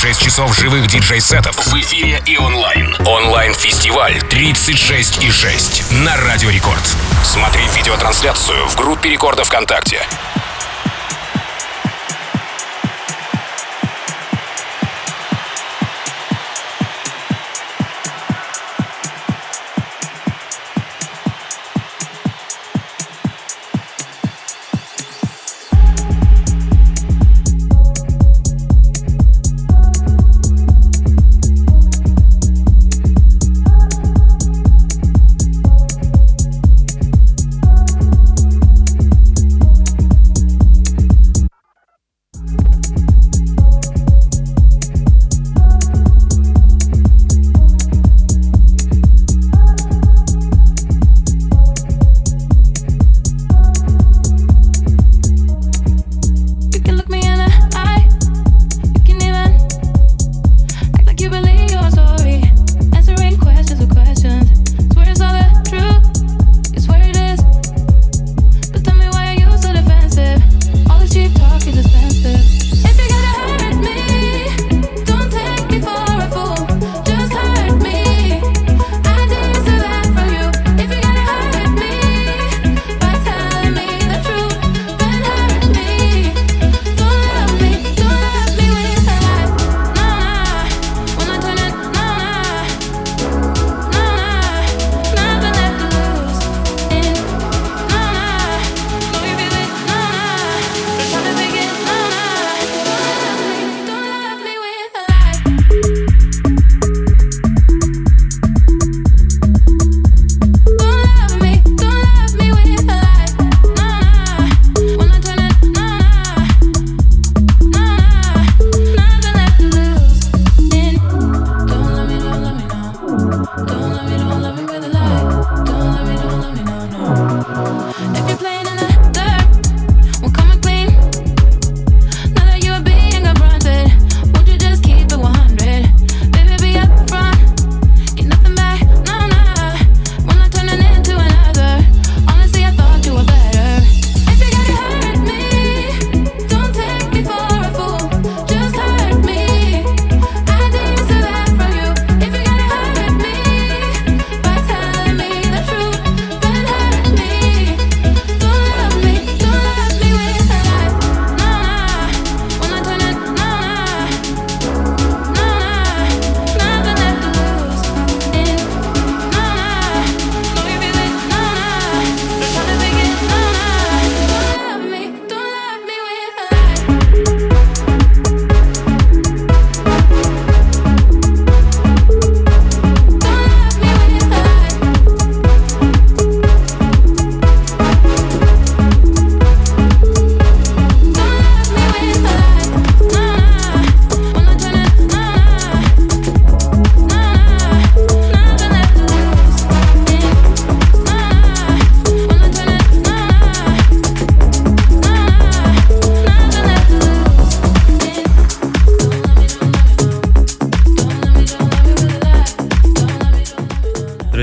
36 часов живых диджей-сетов в эфире и онлайн. Онлайн-фестиваль 36 и 6 на Радио Рекорд. Смотри видеотрансляцию в группе Рекорда ВКонтакте.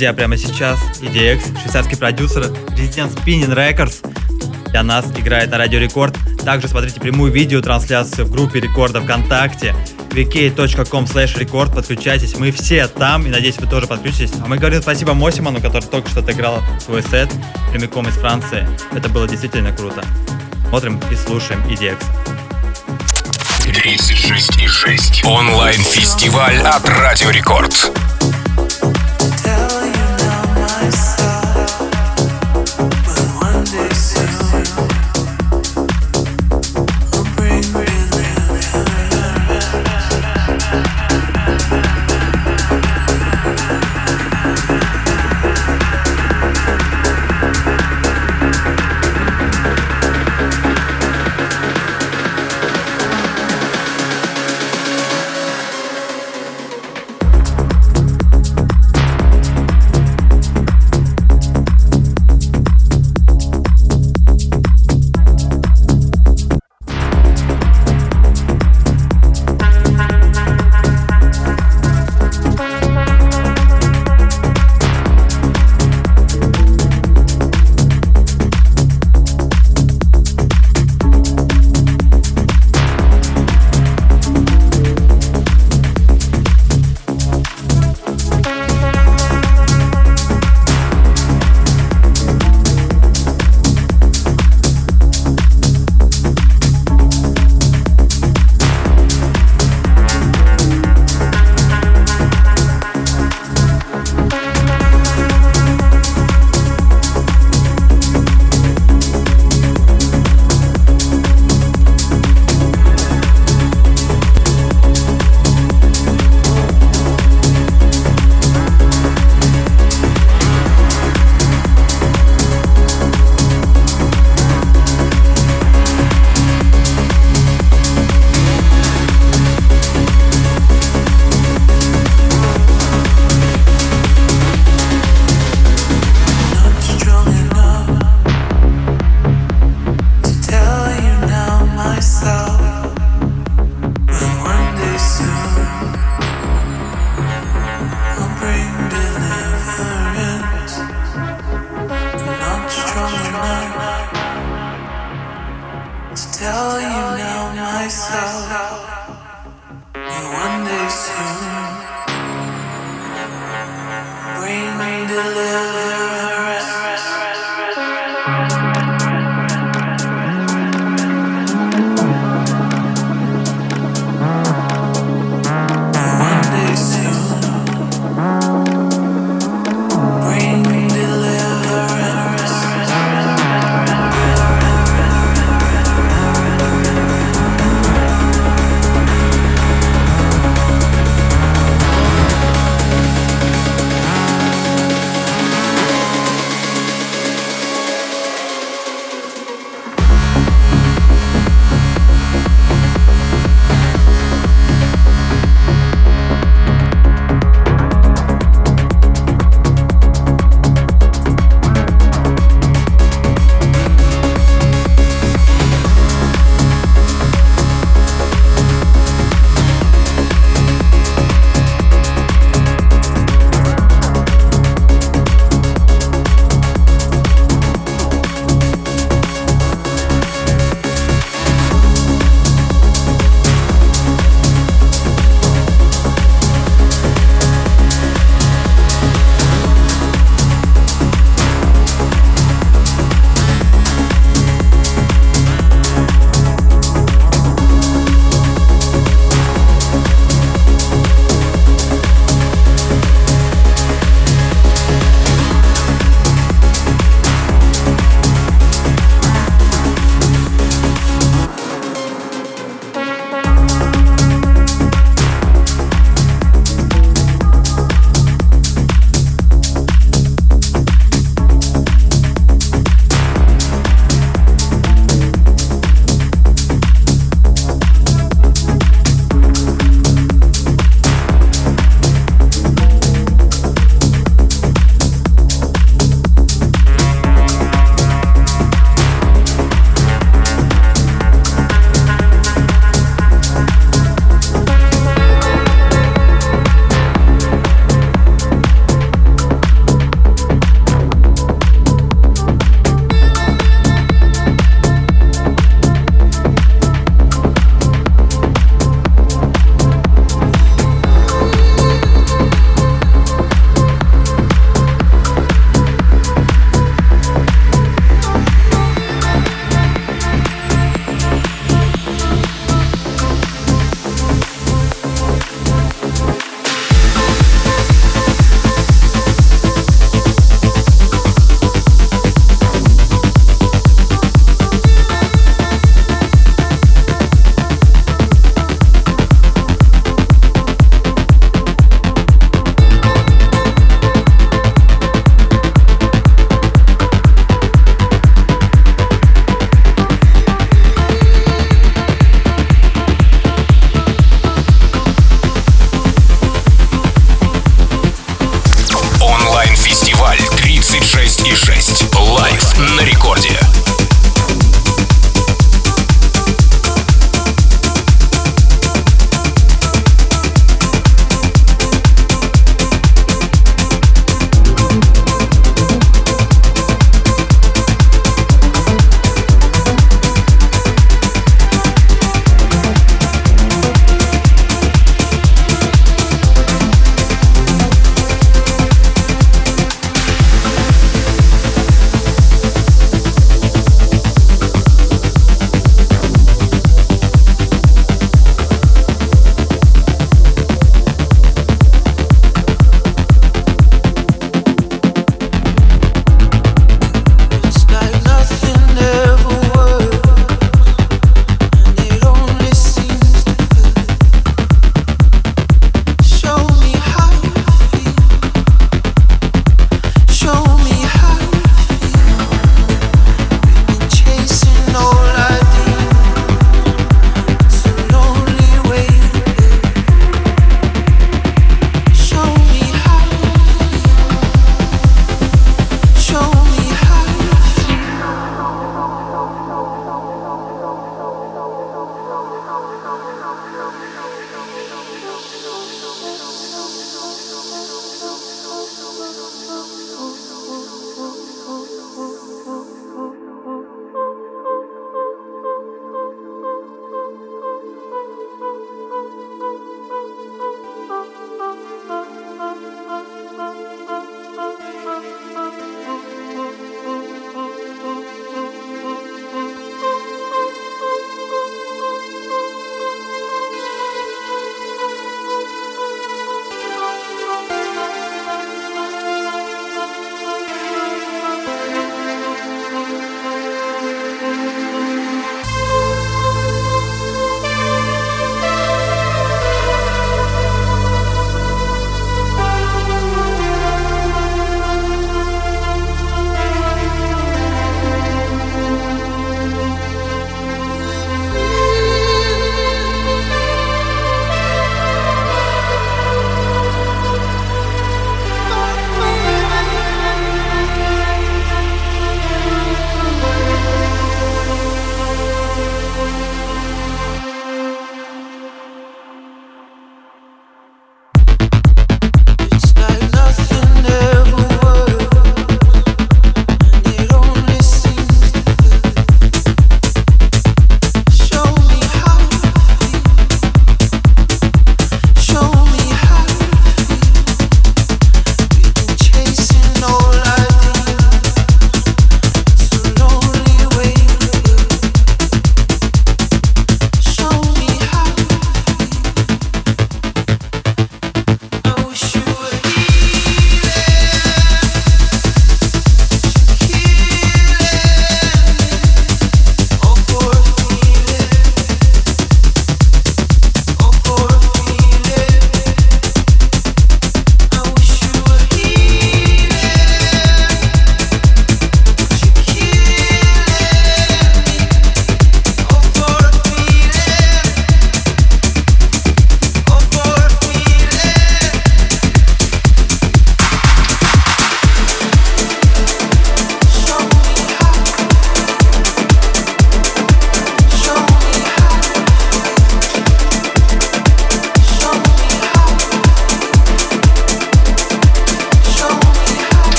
Друзья, прямо сейчас EDX, швейцарский продюсер Resident Spinning Records для нас играет на Радио Рекорд. Также смотрите прямую видеотрансляцию в группе Рекорда ВКонтакте vk.com slash record, подключайтесь, мы все там, и надеюсь, вы тоже подключитесь. А мы говорим спасибо Мосиману, который только что отыграл свой сет прямиком из Франции. Это было действительно круто. Смотрим и слушаем EDX. 36,6 Онлайн-фестиваль от Радио Рекорд.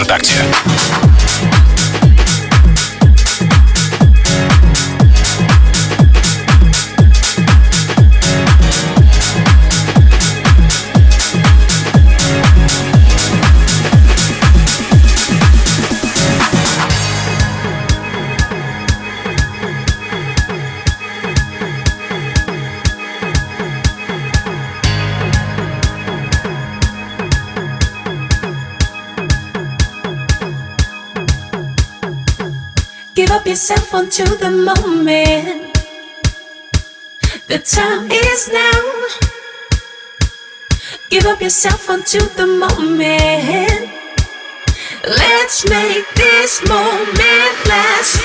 ВКонтакте. Yourself onto the moment. The time is now. Give up yourself onto the moment. Let's make this moment last.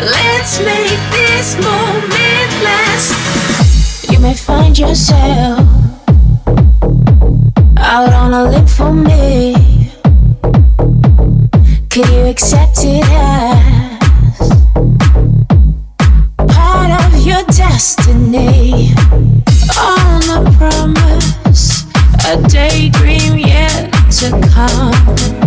Let's make this moment you may find yourself out on a limb for me. Can you accept it as part of your destiny? On a promise, a daydream yet to come.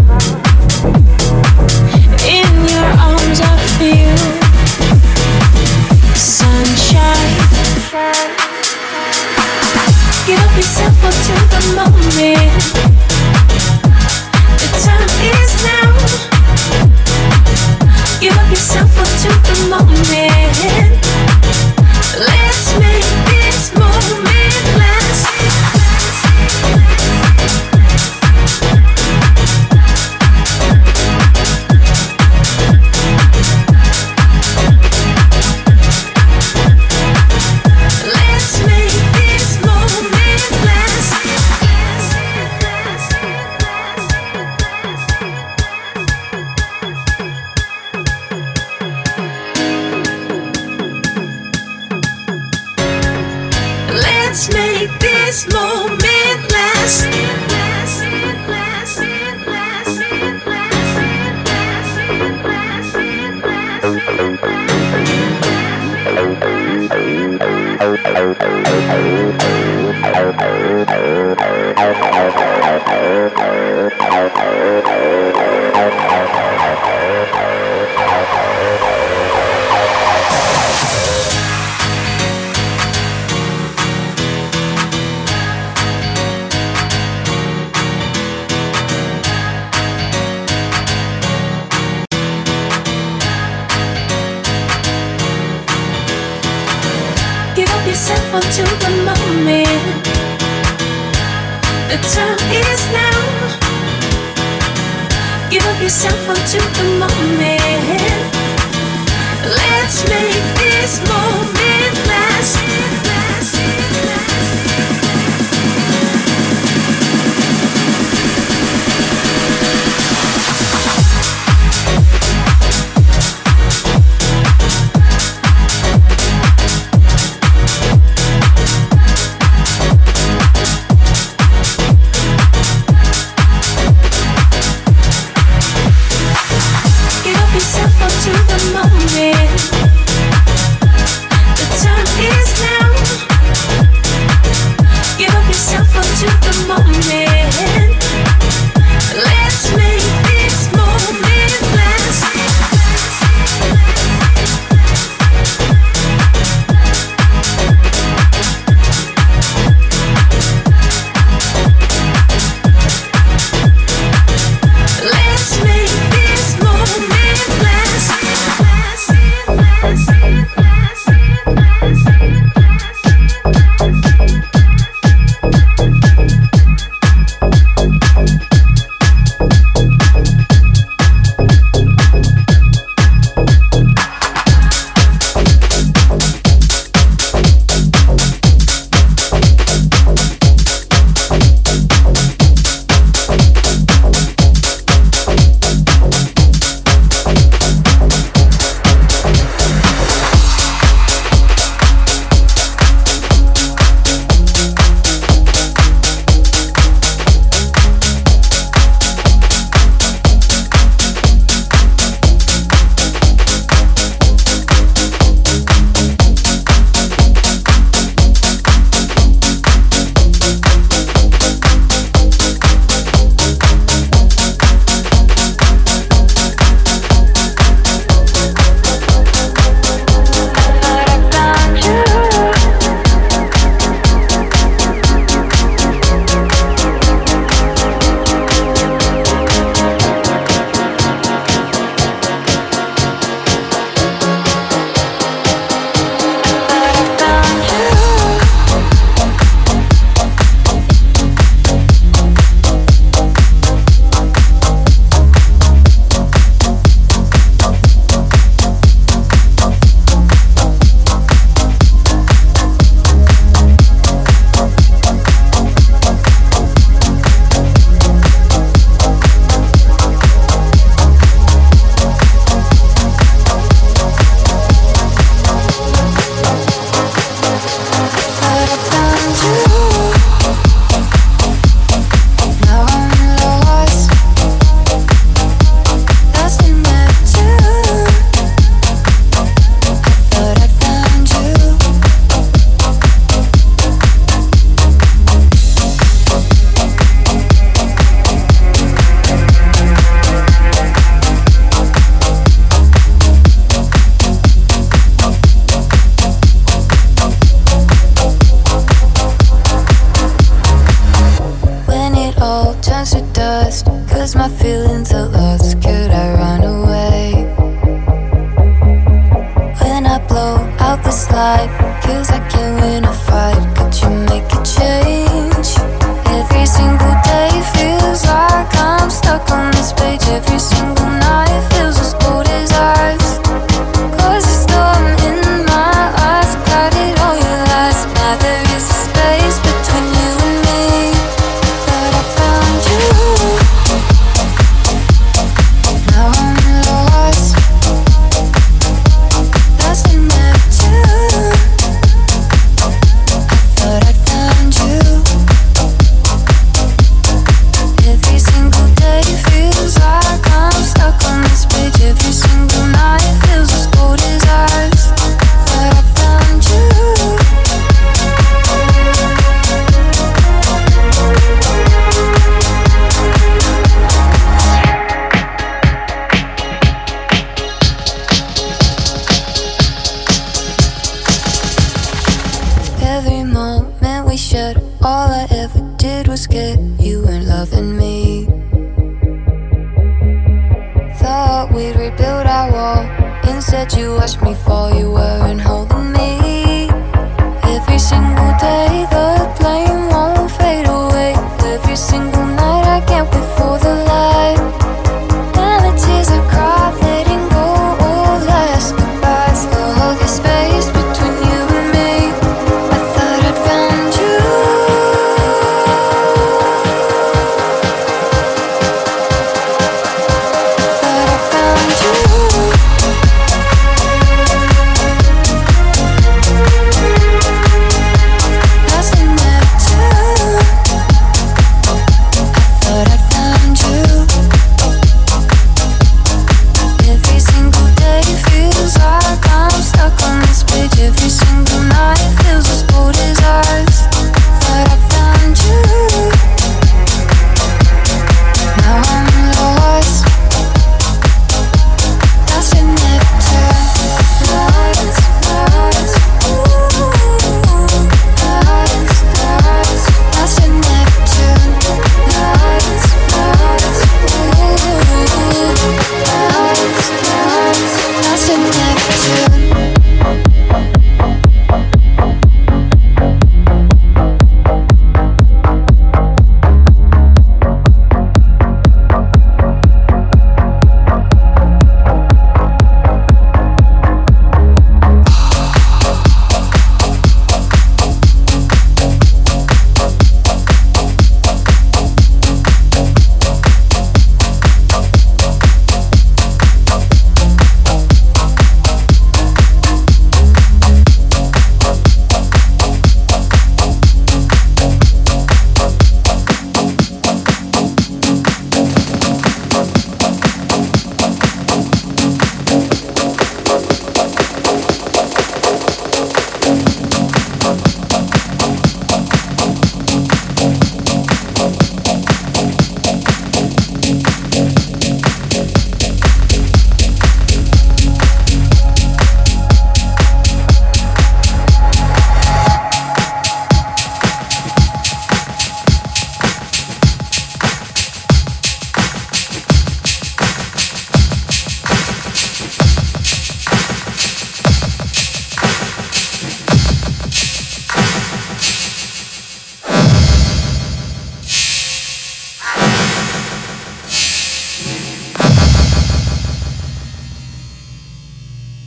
Moment.